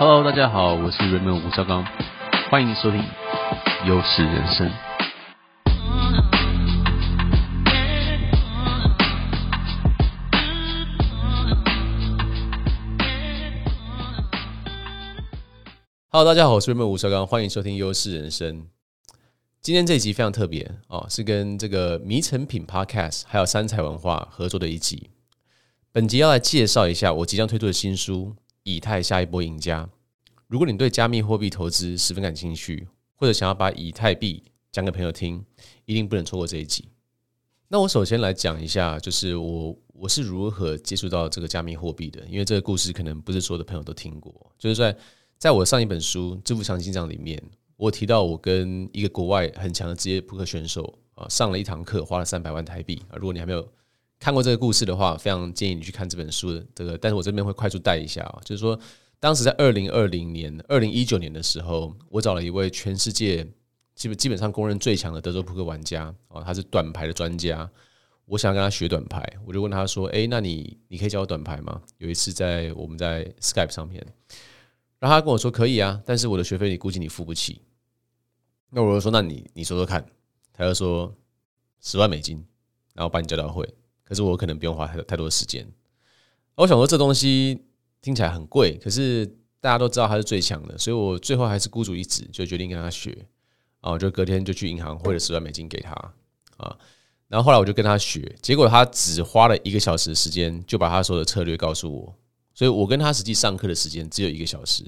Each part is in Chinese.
Hello，大家好，我是 Raymond 吴绍刚，欢迎收听优势人生。Hello，大家好，我是 Raymond 吴绍刚，欢迎收听优势人生。今天这一集非常特别哦，是跟这个迷诚品 Podcast 还有三彩文化合作的一集。本集要来介绍一下我即将推出的新书。以太下一波赢家。如果你对加密货币投资十分感兴趣，或者想要把以太币讲给朋友听，一定不能错过这一集。那我首先来讲一下，就是我我是如何接触到这个加密货币的，因为这个故事可能不是所有的朋友都听过。就是在在我上一本书《致富强心脏》里面，我提到我跟一个国外很强的职业扑克选手啊上了一堂课，花了三百万台币啊。如果你还没有看过这个故事的话，非常建议你去看这本书的这个。但是我这边会快速带一下啊，就是说，当时在二零二零年、二零一九年的时候，我找了一位全世界基本基本上公认最强的德州扑克玩家啊，他是短牌的专家。我想跟他学短牌，我就问他说：“诶，那你你可以教我短牌吗？”有一次在我们在 Skype 上面，然后他跟我说：“可以啊，但是我的学费你估计你付不起。”那我就说：“那你你说说看。”他就说：“十万美金，然后把你教到会。”可是我可能不用花太太多的时间。我想说这东西听起来很贵，可是大家都知道他是最强的，所以我最后还是孤注一掷，就决定跟他学。啊，我就隔天就去银行汇了十万美金给他啊。然后后来我就跟他学，结果他只花了一个小时的时间就把他所有的策略告诉我。所以我跟他实际上课的时间只有一个小时，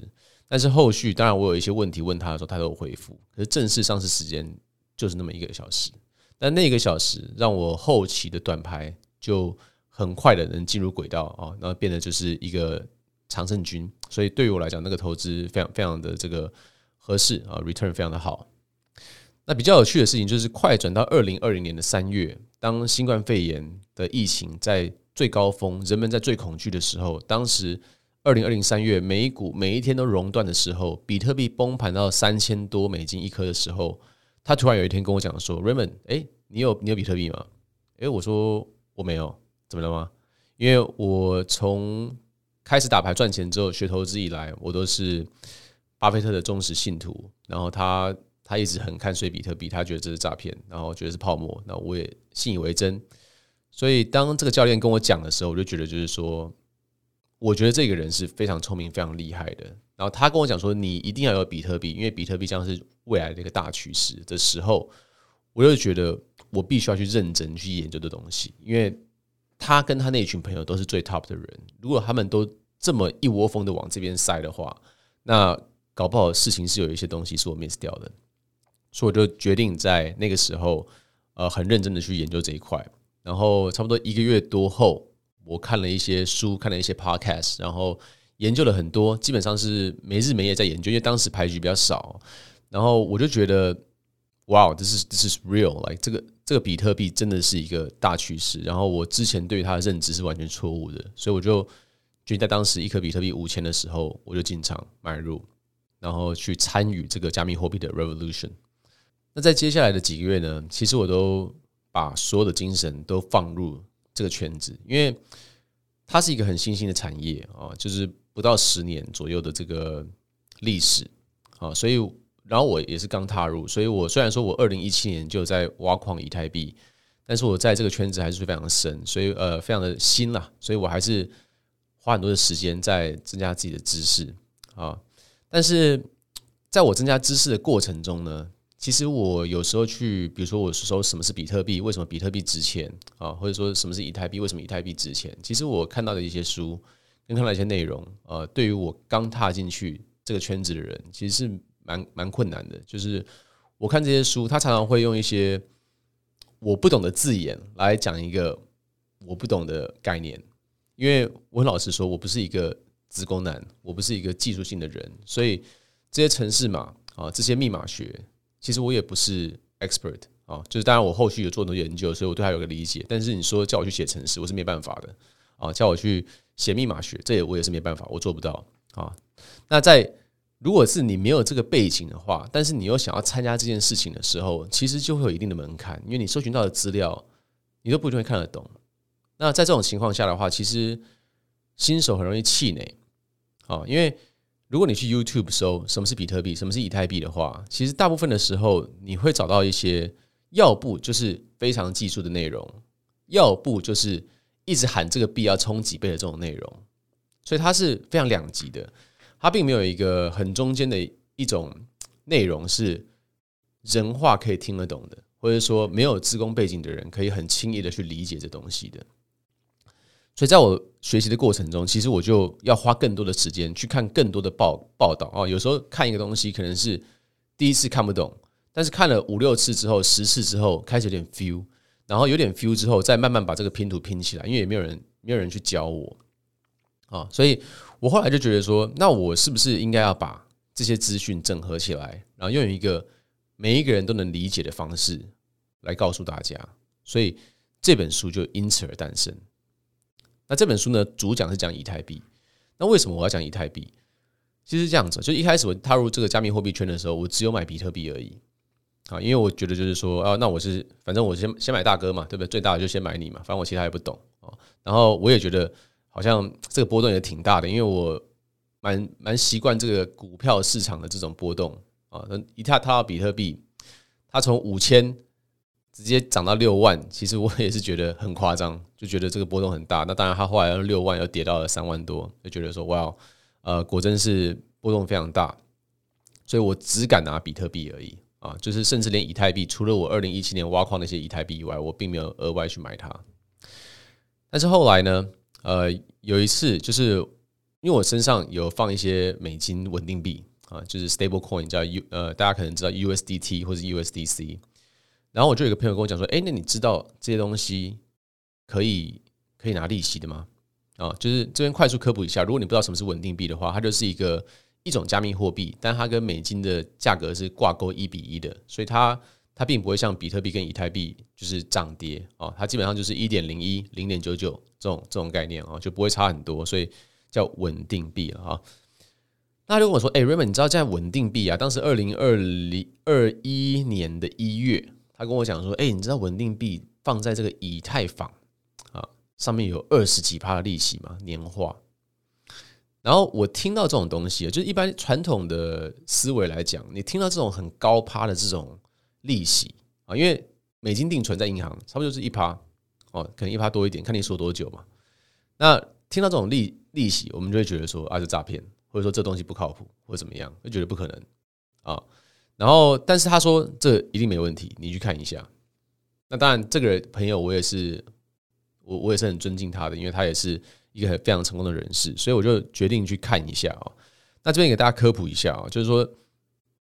但是后续当然我有一些问题问他的时候，他都有回复。可是正式上市时间就是那么一个小时，但那个小时让我后期的短牌。就很快的能进入轨道啊，然后变得就是一个常胜军，所以对于我来讲，那个投资非常非常的这个合适啊，return 非常的好。那比较有趣的事情就是，快转到二零二零年的三月，当新冠肺炎的疫情在最高峰，人们在最恐惧的时候，当时二零二零三月美股每一天都熔断的时候，比特币崩盘到三千多美金一颗的时候，他突然有一天跟我讲说：“Raymond，哎，你有你有比特币吗？”哎，我说。我没有，怎么了吗？因为我从开始打牌赚钱之后学投资以来，我都是巴菲特的忠实信徒。然后他他一直很看衰比特币，他觉得这是诈骗，然后觉得是泡沫。那我也信以为真。所以当这个教练跟我讲的时候，我就觉得就是说，我觉得这个人是非常聪明、非常厉害的。然后他跟我讲说，你一定要有比特币，因为比特币将是未来的一个大趋势的时候，我就觉得。我必须要去认真去研究的东西，因为他跟他那群朋友都是最 top 的人。如果他们都这么一窝蜂的往这边塞的话，那搞不好事情是有一些东西是我 miss 掉的。所以我就决定在那个时候，呃，很认真的去研究这一块。然后差不多一个月多后，我看了一些书，看了一些 podcast，然后研究了很多，基本上是没日没夜在研究。因为当时牌局比较少，然后我就觉得。哇，this is this is real，like 这个这个比特币真的是一个大趋势。然后我之前对它的认知是完全错误的，所以我就决定在当时一颗比特币五千的时候，我就进场买入，然后去参与这个加密货币的 revolution。那在接下来的几个月呢，其实我都把所有的精神都放入这个圈子，因为它是一个很新兴的产业啊，就是不到十年左右的这个历史啊，所以。然后我也是刚踏入，所以我虽然说我二零一七年就在挖矿以太币，但是我在这个圈子还是非常的深，所以呃非常的新啦，所以我还是花很多的时间在增加自己的知识啊。但是在我增加知识的过程中呢，其实我有时候去，比如说我说什么是比特币，为什么比特币值钱啊，或者说什么是以太币，为什么以太币值钱？其实我看到的一些书跟看到一些内容，呃，对于我刚踏进去这个圈子的人，其实是。蛮蛮困难的，就是我看这些书，他常常会用一些我不懂的字眼来讲一个我不懂的概念。因为我很老实说，我不是一个资工男，我不是一个技术性的人，所以这些程式码啊，这些密码学，其实我也不是 expert 啊。就是当然我后续有做很多研究，所以我对他有个理解。但是你说叫我去写程式，我是没办法的啊。叫我去写密码学，这也我也是没办法，我做不到啊。那在如果是你没有这个背景的话，但是你又想要参加这件事情的时候，其实就会有一定的门槛，因为你搜寻到的资料，你都不一定会看得懂。那在这种情况下的话，其实新手很容易气馁啊，因为如果你去 YouTube 搜什么是比特币，什么是以太币的话，其实大部分的时候你会找到一些，要不就是非常技术的内容，要不就是一直喊这个币要冲几倍的这种内容，所以它是非常两极的，它并没有一个很中间的一种内容是人话可以听得懂的。或者说，没有自工背景的人可以很轻易的去理解这东西的。所以，在我学习的过程中，其实我就要花更多的时间去看更多的报报道啊。有时候看一个东西可能是第一次看不懂，但是看了五六次之后、十次之后，开始有点 feel，然后有点 feel 之后，再慢慢把这个拼图拼起来。因为也没有人没有人去教我啊，所以我后来就觉得说，那我是不是应该要把这些资讯整合起来，然后用一个每一个人都能理解的方式来告诉大家，所以这本书就因此而诞生。那这本书呢，主讲是讲以太币。那为什么我要讲以太币？其实这样子，就一开始我踏入这个加密货币圈的时候，我只有买比特币而已。啊，因为我觉得就是说，啊，那我是反正我先先买大哥嘛，对不对？最大的就先买你嘛，反正我其他也不懂啊。然后我也觉得好像这个波动也挺大的，因为我蛮蛮习惯这个股票市场的这种波动啊。那一踏踏到比特币，它从五千。直接涨到六万，其实我也是觉得很夸张，就觉得这个波动很大。那当然，它后来要六万又跌到了三万多，就觉得说哇，呃，果真是波动非常大。所以我只敢拿比特币而已啊，就是甚至连以太币，除了我二零一七年挖矿那些以太币以外，我并没有额外去买它。但是后来呢，呃，有一次就是因为我身上有放一些美金稳定币啊，就是 stable coin 叫 U，呃，大家可能知道 USDT 或者 USDC。然后我就有个朋友跟我讲说：“哎，那你知道这些东西可以可以拿利息的吗？”啊，就是这边快速科普一下，如果你不知道什么是稳定币的话，它就是一个一种加密货币，但它跟美金的价格是挂钩一比一的，所以它它并不会像比特币跟以太币就是涨跌啊，它基本上就是一点零一、零点九九这种这种概念啊，就不会差很多，所以叫稳定币了啊。那如果说：“哎，Raymond，你知道这样稳定币啊？当时二零二零二一年的一月。”他跟我讲说：“哎，你知道稳定币放在这个以太坊啊上面有二十几趴的利息吗？年化。”然后我听到这种东西，就是一般传统的思维来讲，你听到这种很高趴的这种利息啊，因为美金定存在银行差不多就是一趴哦，可能一趴多一点，看你锁多久嘛。那听到这种利利息，我们就会觉得说啊，是诈骗，或者说这东西不靠谱，或者怎么样，就觉得不可能啊。然后，但是他说这一定没问题，你去看一下。那当然，这个朋友我也是，我我也是很尊敬他的，因为他也是一个很非常成功的人士，所以我就决定去看一下啊。那这边给大家科普一下啊，就是说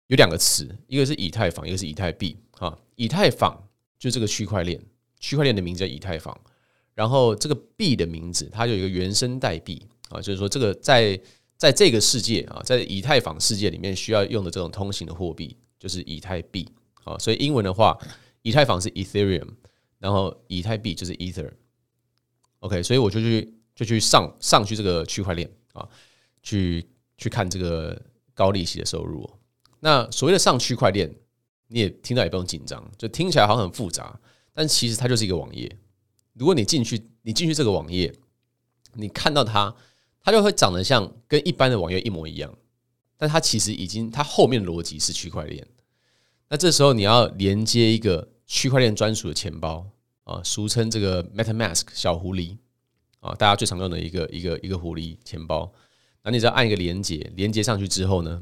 有两个词，一个是以太坊，一个是以太币。哈，以太坊就这个区块链，区块链的名字叫以太坊。然后这个币的名字，它有一个原生代币啊，就是说这个在。在这个世界啊，在以太坊世界里面需要用的这种通行的货币就是以太币啊，所以英文的话，以太坊是 Ethereum，然后以太币就是 Ether。OK，所以我就去就去上上去这个区块链啊，去去看这个高利息的收入。那所谓的上区块链，你也听到也不用紧张，就听起来好像很复杂，但其实它就是一个网页。如果你进去，你进去这个网页，你看到它。它就会长得像跟一般的网页一模一样，但它其实已经它后面逻辑是区块链。那这时候你要连接一个区块链专属的钱包啊，俗称这个 MetaMask 小狐狸啊，大家最常用的一个一个一个狐狸钱包。那你只要按一个连接，连接上去之后呢，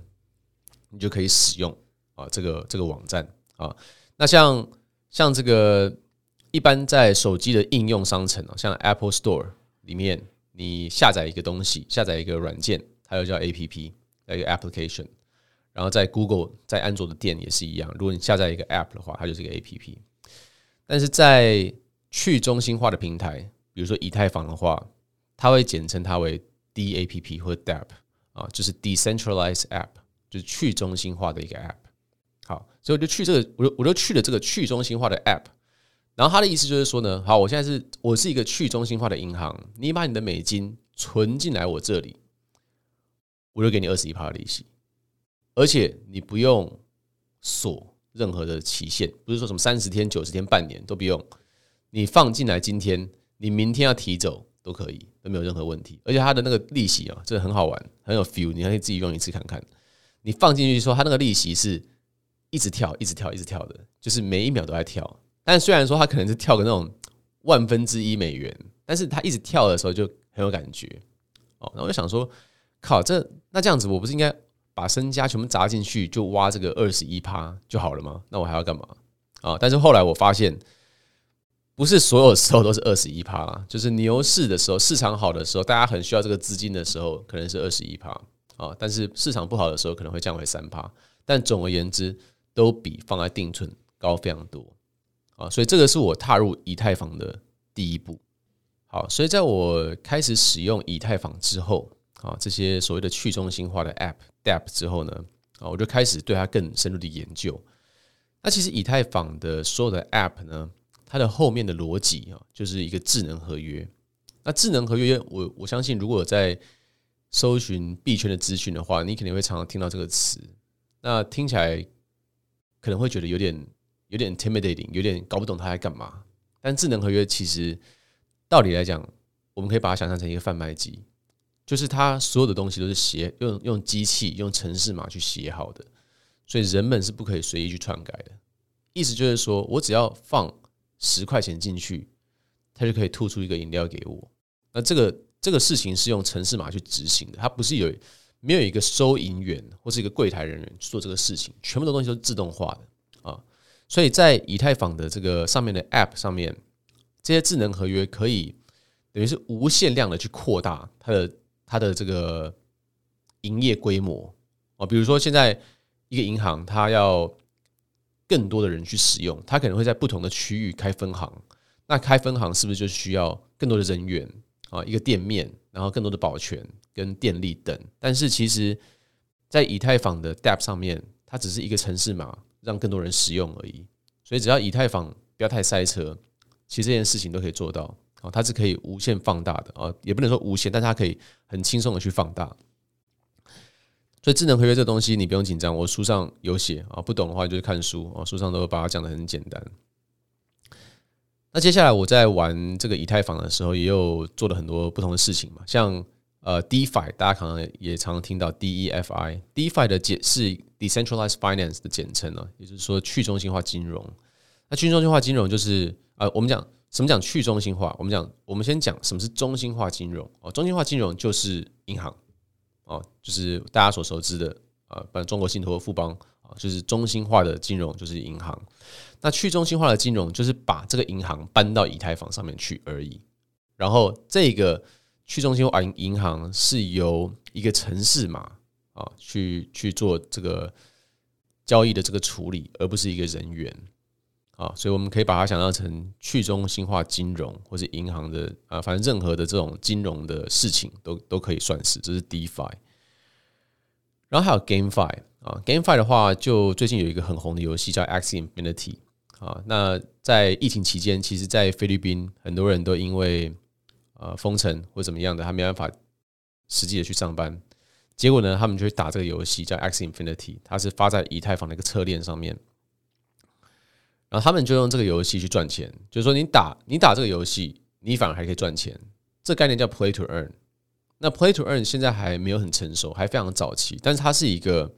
你就可以使用啊这个这个网站啊。那像像这个一般在手机的应用商城啊，像 Apple Store 里面。你下载一个东西，下载一个软件，它又叫 APP，一个 application。然后在 Google，在安卓的店也是一样。如果你下载一个 App 的话，它就是一个 APP。但是在去中心化的平台，比如说以太坊的话，它会简称它为 DApp 或 DApp 啊，就是 Decentralized App，就是去中心化的一个 App。好，所以我就去这个，我就我就去了这个去中心化的 App。然后他的意思就是说呢，好，我现在是我是一个去中心化的银行，你把你的美金存进来我这里，我就给你二十一趴的利息，而且你不用锁任何的期限，不是说什么三十天、九十天、半年都不用，你放进来今天，你明天要提走，都可以，都没有任何问题。而且它的那个利息啊，这很好玩，很有 feel，你可以自己用一次看看。你放进去说，它那个利息是一直跳，一直跳，一直跳的，就是每一秒都在跳。但虽然说它可能是跳个那种万分之一美元，但是它一直跳的时候就很有感觉。哦，那我就想说，靠，这那这样子，我不是应该把身家全部砸进去，就挖这个二十一趴就好了吗？那我还要干嘛啊？但是后来我发现。不是所有时候都是二十一趴，就是牛市的时候，市场好的时候，大家很需要这个资金的时候，可能是二十一趴啊。但是市场不好的时候，可能会降为三趴。但总而言之，都比放在定存高非常多啊。所以这个是我踏入以太坊的第一步。好，所以在我开始使用以太坊之后啊，这些所谓的去中心化的 App、Dapp 之后呢，啊，我就开始对它更深入的研究。那其实以太坊的所有的 App 呢，它的后面的逻辑啊，就是一个智能合约。那智能合约，我我相信，如果在搜寻币圈的资讯的话，你肯定会常常听到这个词。那听起来可能会觉得有点有点 intimidating，有点搞不懂它在干嘛。但智能合约其实道理来讲，我们可以把它想象成一个贩卖机，就是它所有的东西都是写用用机器用程式码去写好的，所以人们是不可以随意去篡改的。意思就是说我只要放。十块钱进去，他就可以吐出一个饮料给我。那这个这个事情是用城市码去执行的，它不是有没有一个收银员或是一个柜台人员去做这个事情，全部的东西都是自动化的啊。所以在以太坊的这个上面的 App 上面，这些智能合约可以等于是无限量的去扩大它的它的这个营业规模啊。比如说现在一个银行，它要更多的人去使用，它可能会在不同的区域开分行。那开分行是不是就需要更多的人员啊？一个店面，然后更多的保全跟电力等。但是其实，在以太坊的 Dapp 上面，它只是一个城市码，让更多人使用而已。所以只要以太坊不要太塞车，其实这件事情都可以做到。啊，它是可以无限放大的啊，也不能说无限，但它可以很轻松的去放大。所以智能合约这东西你不用紧张，我书上有写啊，不懂的话就是看书啊，书上都会把它讲得很简单。那接下来我在玩这个以太坊的时候，也有做了很多不同的事情嘛，像呃 DeFi，大家可能也常常听到 DeFi，DeFi 的简是 Decentralized Finance 的简称啊，也就是说去中心化金融。那去中心化金融就是呃，我们讲什么讲去中心化？我们讲我们先讲什么是中心化金融哦，中心化金融就是银行。哦，就是大家所熟知的啊，反正中国信托和、富邦，啊就是中心化的金融，就是银行。那去中心化的金融，就是把这个银行搬到以太坊上面去而已。然后，这个去中心化银银行是由一个城市嘛啊去去做这个交易的这个处理，而不是一个人员。啊，所以我们可以把它想象成去中心化金融，或是银行的啊，反正任何的这种金融的事情都都可以算是，这是 DeFi。然后还有 GameFi 啊，GameFi 的话，就最近有一个很红的游戏叫 a x i Infinity 啊。那在疫情期间，其实，在菲律宾很多人都因为呃封城或怎么样的，他没办法实际的去上班，结果呢，他们就会打这个游戏叫 a x i Infinity，它是发在以太坊的一个侧链上面。然后他们就用这个游戏去赚钱，就是说你打你打这个游戏，你反而还可以赚钱。这概念叫 Play to Earn。那 Play to Earn 现在还没有很成熟，还非常早期，但是它是一个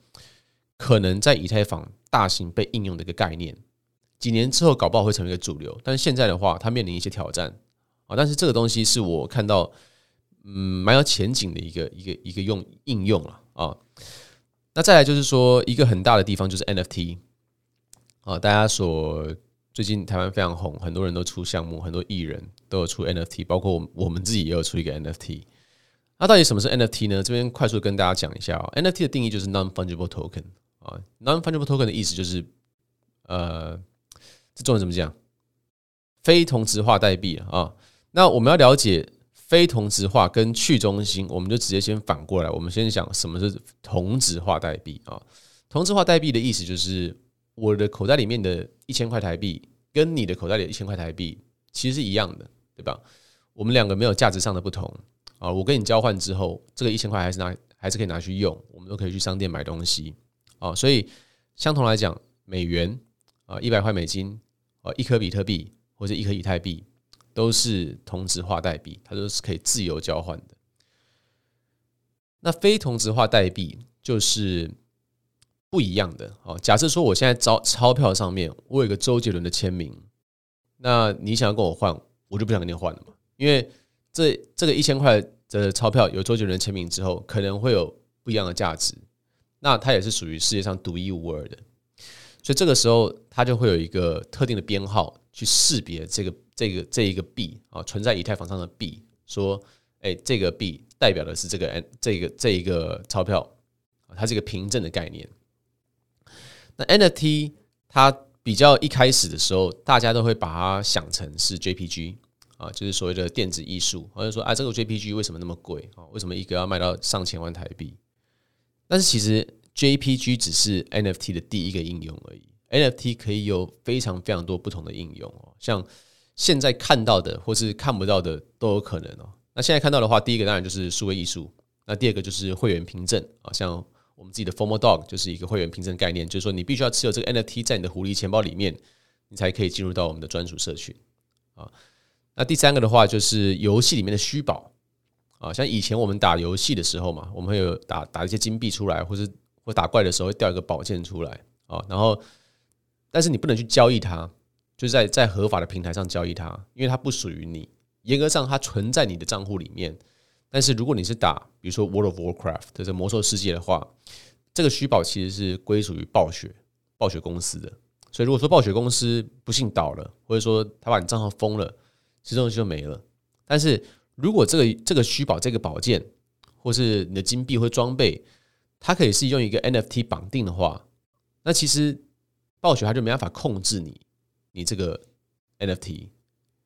可能在以太坊大型被应用的一个概念。几年之后搞不好会成为一个主流，但是现在的话，它面临一些挑战啊。但是这个东西是我看到嗯蛮有前景的一个一个一个用应用了啊。那再来就是说一个很大的地方就是 NFT。啊，大家所最近台湾非常红，很多人都出项目，很多艺人都有出 NFT，包括我我们自己也有出一个 NFT。那到底什么是 NFT 呢？这边快速跟大家讲一下啊。NFT 的定义就是 non-fungible token 啊，non-fungible token 的意思就是呃，这中文怎么讲？非同质化代币啊。那我们要了解非同质化跟去中心，我们就直接先反过来，我们先想什么是同质化代币啊？同质化代币的意思就是。我的口袋里面的一千块台币，跟你的口袋里的一千块台币其实是一样的，对吧？我们两个没有价值上的不同啊。我跟你交换之后，这个一千块还是拿，还是可以拿去用，我们都可以去商店买东西啊。所以相同来讲，美元啊，一百块美金啊，一颗比特币或者一颗以太币，都是同质化代币，它都是可以自由交换的。那非同质化代币就是不一样的哦。假设说我现在钞钞票上面我有个周杰伦的签名，那你想要跟我换，我就不想跟你换了嘛，因为这这个一千块的钞票有周杰伦签名之后，可能会有不一样的价值。那它也是属于世界上独一无二的，所以这个时候它就会有一个特定的编号去识别这个这个这一个币啊，存在以太坊上的币，说，哎，这个币代表的是这个 N 这个这一个钞票，它是一个凭证的概念。那 NFT 它比较一开始的时候，大家都会把它想成是 JPG 啊，就是所谓的电子艺术，或者说啊，这个 JPG 为什么那么贵啊？为什么一个要卖到上千万台币？但是其实 JPG 只是 NFT 的第一个应用而已，NFT 可以有非常非常多不同的应用哦，像现在看到的或是看不到的都有可能哦。那现在看到的话，第一个当然就是数位艺术，那第二个就是会员凭证啊，像我们自己的 Formal Dog 就是一个会员凭证概念，就是说你必须要持有这个 NFT 在你的狐狸钱包里面，你才可以进入到我们的专属社群啊。那第三个的话就是游戏里面的虚宝。啊，像以前我们打游戏的时候嘛，我们会有打打一些金币出来，或是或打怪的时候会掉一个宝剑出来啊。然后，但是你不能去交易它，就是在在合法的平台上交易它，因为它不属于你。严格上，它存在你的账户里面。但是如果你是打，比如说 World of Warcraft 的这魔兽世界的话，这个虚宝其实是归属于暴雪暴雪公司的。所以如果说暴雪公司不幸倒了，或者说他把你账号封了，这东西就没了。但是如果这个这个虚宝这个宝剑，或是你的金币或装备，它可以是用一个 NFT 绑定的话，那其实暴雪它就没办法控制你，你这个 NFT。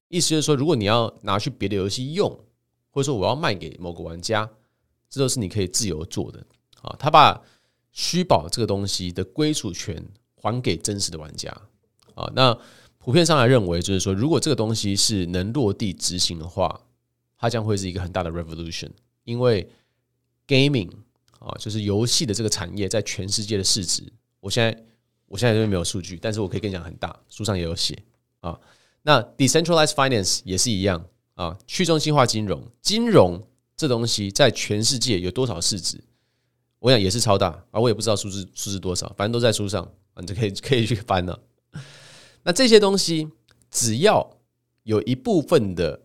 意思就是说，如果你要拿去别的游戏用，或者说我要卖给某个玩家，这都是你可以自由做的啊。他把虚宝这个东西的归属权还给真实的玩家啊。那普遍上来认为，就是说，如果这个东西是能落地执行的话。它将会是一个很大的 revolution，因为 gaming 啊，就是游戏的这个产业在全世界的市值，我现在我现在这边没有数据，但是我可以跟你讲很大，书上也有写啊。那 decentralized finance 也是一样啊，去中心化金融，金融这东西在全世界有多少市值？我想也是超大啊，我也不知道数字数字多少，反正都在书上，你就可以可以去翻了。那这些东西只要有一部分的。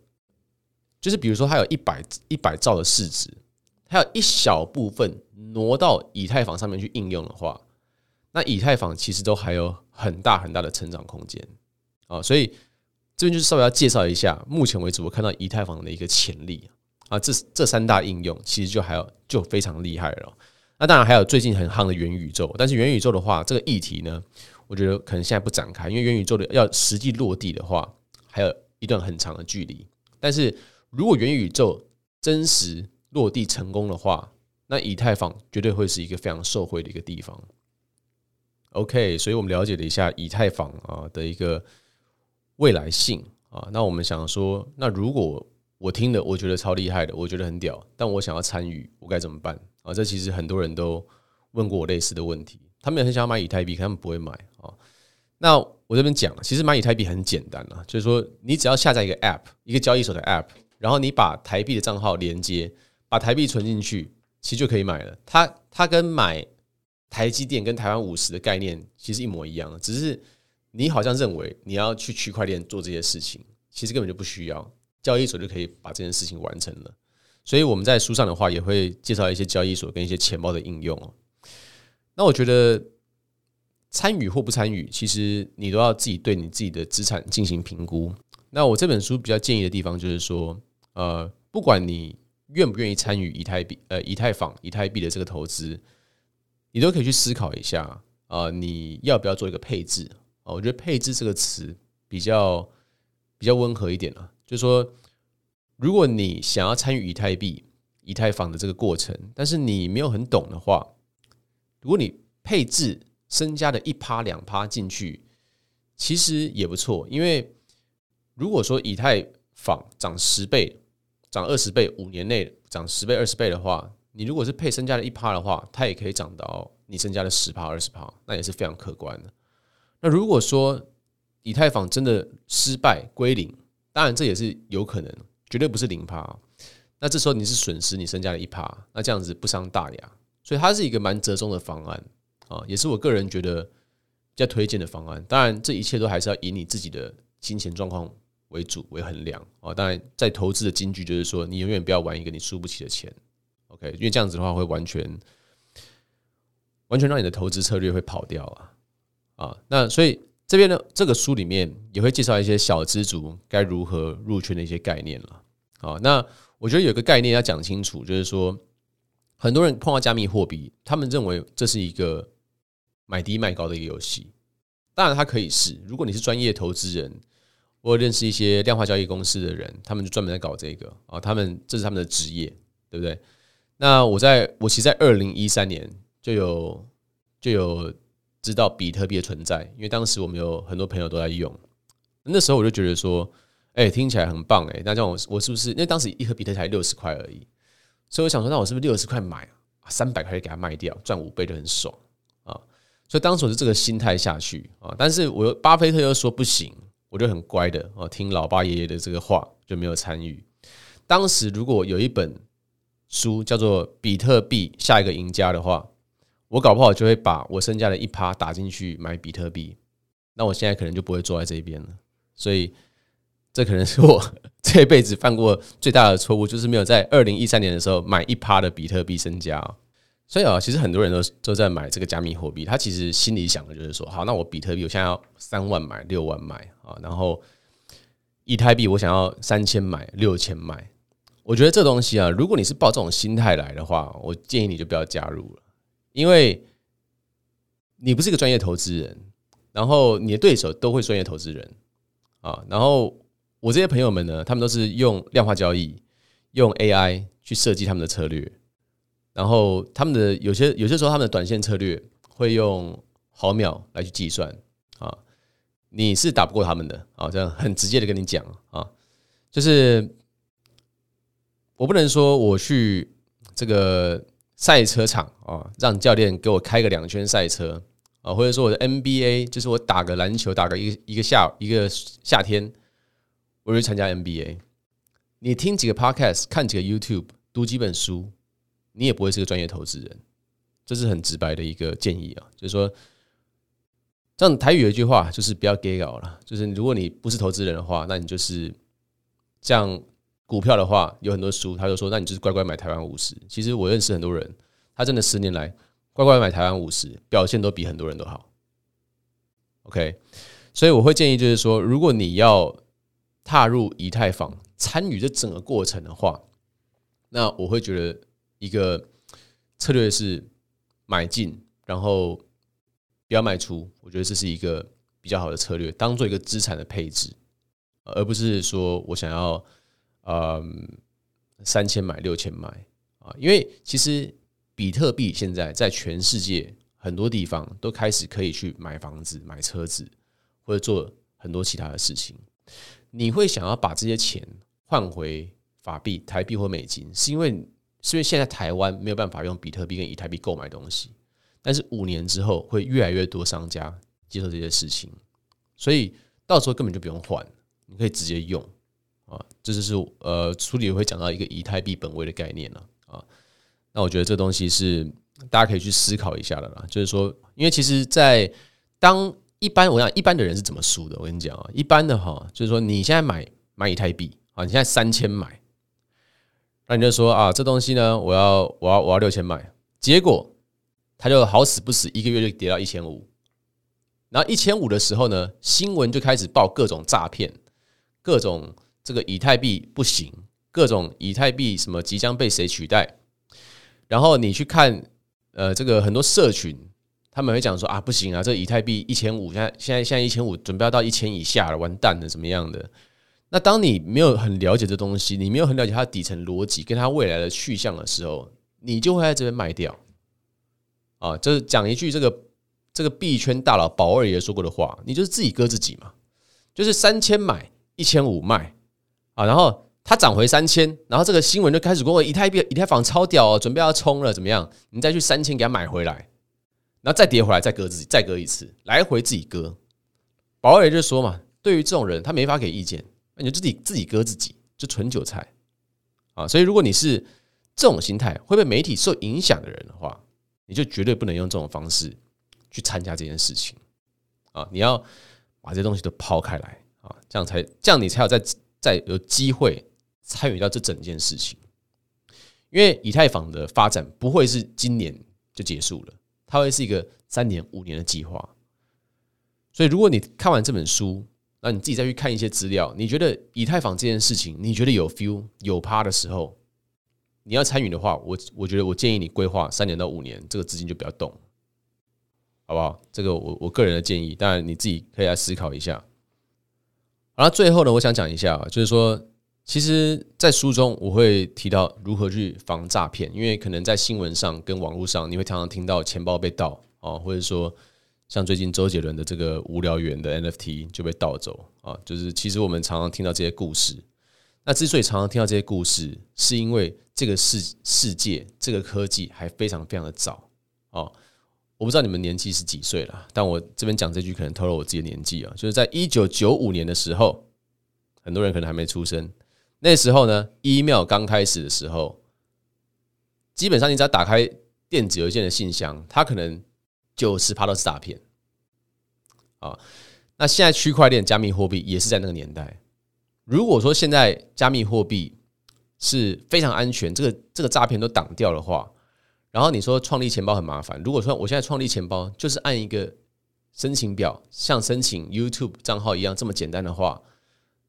就是比如说，它有一百一百兆的市值，它有一小部分挪到以太坊上面去应用的话，那以太坊其实都还有很大很大的成长空间啊。所以这边就是稍微要介绍一下，目前为止我看到以太坊的一个潜力啊。这这三大应用其实就还有就非常厉害了。那当然还有最近很夯的元宇宙，但是元宇宙的话，这个议题呢，我觉得可能现在不展开，因为元宇宙的要实际落地的话，还有一段很长的距离。但是如果元宇宙真实落地成功的话，那以太坊绝对会是一个非常受惠的一个地方。OK，所以我们了解了一下以太坊啊的一个未来性啊。那我们想说，那如果我听了，我觉得超厉害的，我觉得很屌，但我想要参与，我该怎么办啊？这其实很多人都问过我类似的问题，他们也很想要买以太币，可他们不会买啊。那我这边讲，其实买以太币很简单啊，就是说你只要下载一个 App，一个交易所的 App。然后你把台币的账号连接，把台币存进去，其实就可以买了。它它跟买台积电跟台湾五十的概念其实一模一样，只是你好像认为你要去区块链做这些事情，其实根本就不需要，交易所就可以把这件事情完成了。所以我们在书上的话也会介绍一些交易所跟一些钱包的应用哦。那我觉得参与或不参与，其实你都要自己对你自己的资产进行评估。那我这本书比较建议的地方就是说。呃，不管你愿不愿意参与以太币、呃以太坊、以太币的这个投资，你都可以去思考一下啊、呃，你要不要做一个配置啊？我觉得“配置”这个词比较比较温和一点啊，就是说，如果你想要参与以太币、以太坊的这个过程，但是你没有很懂的话，如果你配置身家的一趴两趴进去，其实也不错，因为如果说以太坊涨十倍。涨二十倍，五年内涨十倍、二十倍的话，你如果是配身家的一趴的话，它也可以涨到你身家的十趴、二十趴，那也是非常可观的。那如果说以太坊真的失败归零，当然这也是有可能，绝对不是零趴。那这时候你是损失你身家的一趴，那这样子不伤大雅，所以它是一个蛮折中的方案啊，也是我个人觉得比较推荐的方案。当然，这一切都还是要以你自己的金钱状况为主为衡量啊。当然，在投资的金句就是说，你永远不要玩一个你输不起的钱。OK，因为这样子的话会完全完全让你的投资策略会跑掉啊啊。那所以这边呢，这个书里面也会介绍一些小资族该如何入圈的一些概念了。啊，那。我觉得有个概念要讲清楚，就是说，很多人碰到加密货币，他们认为这是一个买低卖高的一个游戏。当然，它可以是，如果你是专业投资人，我认识一些量化交易公司的人，他们就专门在搞这个啊，他们这是他们的职业，对不对？那我在我其实，在二零一三年就有就有知道比特币的存在，因为当时我们有很多朋友都在用，那时候我就觉得说。哎、听起来很棒哎！那这样我我是不是？因为当时一盒比特币才六十块而已，所以我想说，那我是不是六十块买，三百块就给它卖掉，赚五倍就很爽啊！所以当时我是这个心态下去啊，但是我巴菲特又说不行，我就很乖的哦，听老爸爷爷的这个话，就没有参与。当时如果有一本书叫做《比特币下一个赢家》的话，我搞不好就会把我身家的一趴打进去买比特币，那我现在可能就不会坐在这边了。所以。这可能是我 这辈子犯过最大的错误，就是没有在二零一三年的时候买一趴的比特币身家。所以啊，其实很多人都都在买这个加密货币，他其实心里想的就是说，好，那我比特币我现在要三万买，六万买啊，然后以太币我想要三千买，六千买。我觉得这东西啊，如果你是抱这种心态来的话，我建议你就不要加入了，因为你不是一个专业投资人，然后你的对手都会专业投资人啊，然后。我这些朋友们呢，他们都是用量化交易，用 AI 去设计他们的策略，然后他们的有些有些时候他们的短线策略会用毫秒来去计算啊，你是打不过他们的啊，这样很直接的跟你讲啊，就是我不能说我去这个赛车场啊，让教练给我开个两圈赛车啊，或者说我的 NBA 就是我打个篮球，打个一一个下一个夏天。我去参加 NBA，你听几个 Podcast，看几个 YouTube，读几本书，你也不会是个专业投资人。这是很直白的一个建议啊，就是说，这样台语有一句话，就是不要给稿了。就是如果你不是投资人的话，那你就是像股票的话，有很多书，他就说，那你就是乖乖买台湾五十。其实我认识很多人，他真的十年来乖乖买台湾五十，表现都比很多人都好。OK，所以我会建议就是说，如果你要踏入以太坊，参与这整个过程的话，那我会觉得一个策略是买进，然后不要卖出。我觉得这是一个比较好的策略，当做一个资产的配置，而不是说我想要嗯三千买六千买啊。因为其实比特币现在在全世界很多地方都开始可以去买房子、买车子，或者做很多其他的事情。你会想要把这些钱换回法币、台币或美金，是因为是因为现在台湾没有办法用比特币跟以太币购买东西，但是五年之后会越来越多商家接受这些事情，所以到时候根本就不用换，你可以直接用啊。这就是呃书里会讲到一个以太币本位的概念了啊。那我觉得这东西是大家可以去思考一下的啦，就是说，因为其实，在当一般我想，一般的人是怎么输的？我跟你讲啊，一般的哈，就是说你现在买买以太币啊，你现在三千买，那你就说啊，这东西呢，我要我要我要六千买，结果它就好死不死一个月就跌到一千五，然后一千五的时候呢，新闻就开始报各种诈骗，各种这个以太币不行，各种以太币什么即将被谁取代，然后你去看呃这个很多社群。他们会讲说啊，不行啊，这以太币一千五，现在现在现在一千五，准备要到一千以下了，完蛋了，怎么样的？那当你没有很了解这东西，你没有很了解它的底层逻辑跟它未来的去向的时候，你就会在这边卖掉。啊，就是讲一句这个这个币圈大佬宝二爷说过的话，你就是自己割自己嘛，就是三千买一千五卖啊，然后它涨回三千，然后这个新闻就开始说以太币以太坊超屌哦，准备要冲了，怎么样？你再去三千给它买回来。然后再跌回来，再割自己，再割一次，来回自己割。宝二爷就说嘛，对于这种人，他没法给意见，那你就自己自己割自己，就纯韭菜啊！所以如果你是这种心态会被媒体受影响的人的话，你就绝对不能用这种方式去参加这件事情啊！你要把这些东西都抛开来啊，这样才这样你才有在在有机会参与到这整件事情。因为以太坊的发展不会是今年就结束了，它会是一个三年五年的计划。所以如果你看完这本书，那你自己再去看一些资料，你觉得以太坊这件事情，你觉得有 feel 有趴的时候，你要参与的话，我我觉得我建议你规划三年到五年，这个资金就不要动，好不好？这个我我个人的建议，当然你自己可以来思考一下。然后最后呢，我想讲一下，就是说，其实，在书中我会提到如何去防诈骗，因为可能在新闻上跟网络上，你会常常听到钱包被盗啊，或者说。像最近周杰伦的这个无聊猿的 NFT 就被盗走啊，就是其实我们常常听到这些故事。那之所以常常听到这些故事，是因为这个世世界这个科技还非常非常的早啊。我不知道你们年纪是几岁了，但我这边讲这句可能透露我自己的年纪啊，就是在一九九五年的时候，很多人可能还没出生。那时候呢，email 刚开始的时候，基本上你只要打开电子邮件的信箱，它可能。九十趴都是诈骗啊！那现在区块链、加密货币也是在那个年代。如果说现在加密货币是非常安全，这个这个诈骗都挡掉的话，然后你说创立钱包很麻烦。如果说我现在创立钱包就是按一个申请表，像申请 YouTube 账号一样这么简单的话，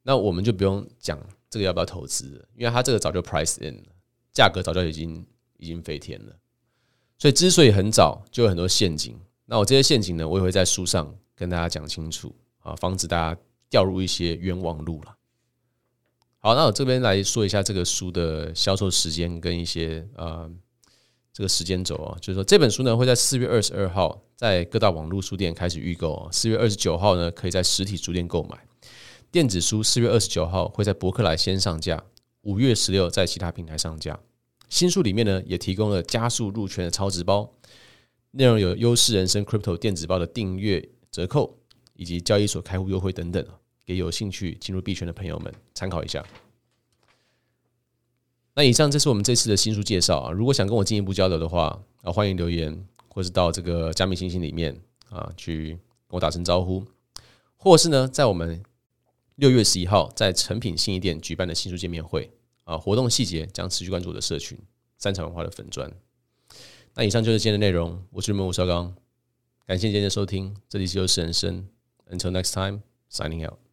那我们就不用讲这个要不要投资，因为它这个早就 price in 了，价格早就已经已经飞天了。所以，之所以很早就有很多陷阱，那我这些陷阱呢，我也会在书上跟大家讲清楚啊，防止大家掉入一些冤枉路了。好，那我这边来说一下这个书的销售时间跟一些呃这个时间轴啊，就是说这本书呢会在四月二十二号在各大网络书店开始预购，四月二十九号呢可以在实体书店购买，电子书四月二十九号会在博客来先上架，五月十六在其他平台上架。新书里面呢，也提供了加速入圈的超值包，内容有优势人生 Crypto 电子报的订阅折扣，以及交易所开户优惠等等，给有兴趣进入币圈的朋友们参考一下。那以上这是我们这次的新书介绍啊，如果想跟我进一步交流的话啊，欢迎留言，或是到这个加密星星里面啊去跟我打声招呼，或是呢，在我们六月十一号在诚品信义店举办的新书见面会。啊，活动细节将持续关注我的社群三彩文化的粉砖。那以上就是今天的内容，我是你们的吴绍刚，感谢今天的收听，这里是优势人生，Until next time, signing out.